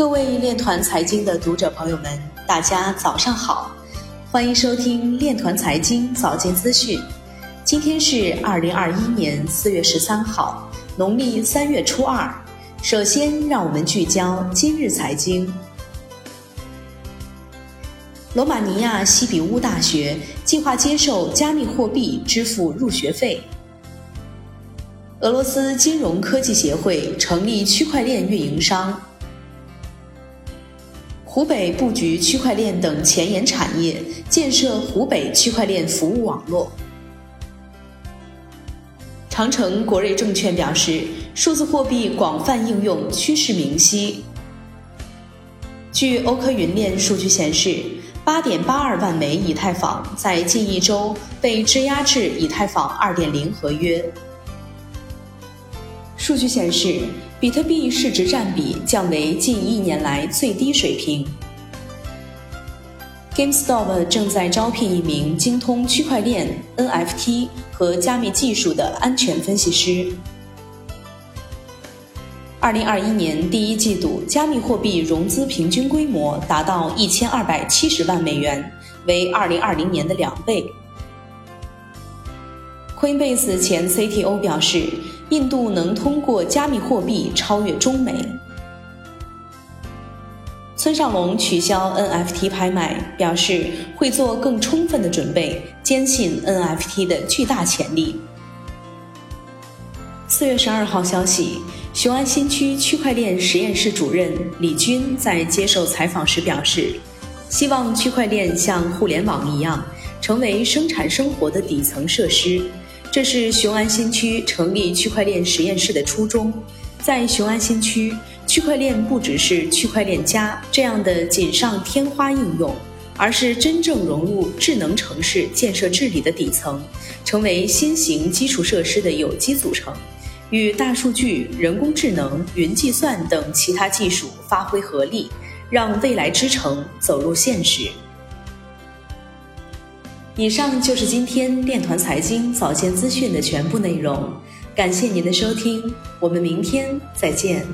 各位链团财经的读者朋友们，大家早上好，欢迎收听链团财经早间资讯。今天是二零二一年四月十三号，农历三月初二。首先，让我们聚焦今日财经。罗马尼亚西比乌大学计划接受加密货币支付入学费。俄罗斯金融科技协会成立区块链运营商。湖北布局区块链等前沿产业，建设湖北区块链服务网络。长城国瑞证券表示，数字货币广泛应用趋势明晰。据欧科云链数据显示，八点八二万枚以太坊在近一周被质押至以太坊二点零合约。数据显示，比特币市值占比降为近一年来最低水平。GameStop 正在招聘一名精通区块链、NFT 和加密技术的安全分析师。二零二一年第一季度，加密货币融资平均规模达到一千二百七十万美元，为二零二零年的两倍。Coinbase 前 CTO 表示，印度能通过加密货币超越中美。村上龙取消 NFT 拍卖，表示会做更充分的准备，坚信 NFT 的巨大潜力。四月十二号消息，雄安新区区块链实验室主任李军在接受采访时表示，希望区块链像互联网一样，成为生产生活的底层设施。这是雄安新区成立区块链实验室的初衷。在雄安新区，区块链不只是区块链加这样的锦上添花应用，而是真正融入智能城市建设治理的底层，成为新型基础设施的有机组成，与大数据、人工智能、云计算等其他技术发挥合力，让未来之城走入现实。以上就是今天链团财经早间资讯的全部内容，感谢您的收听，我们明天再见。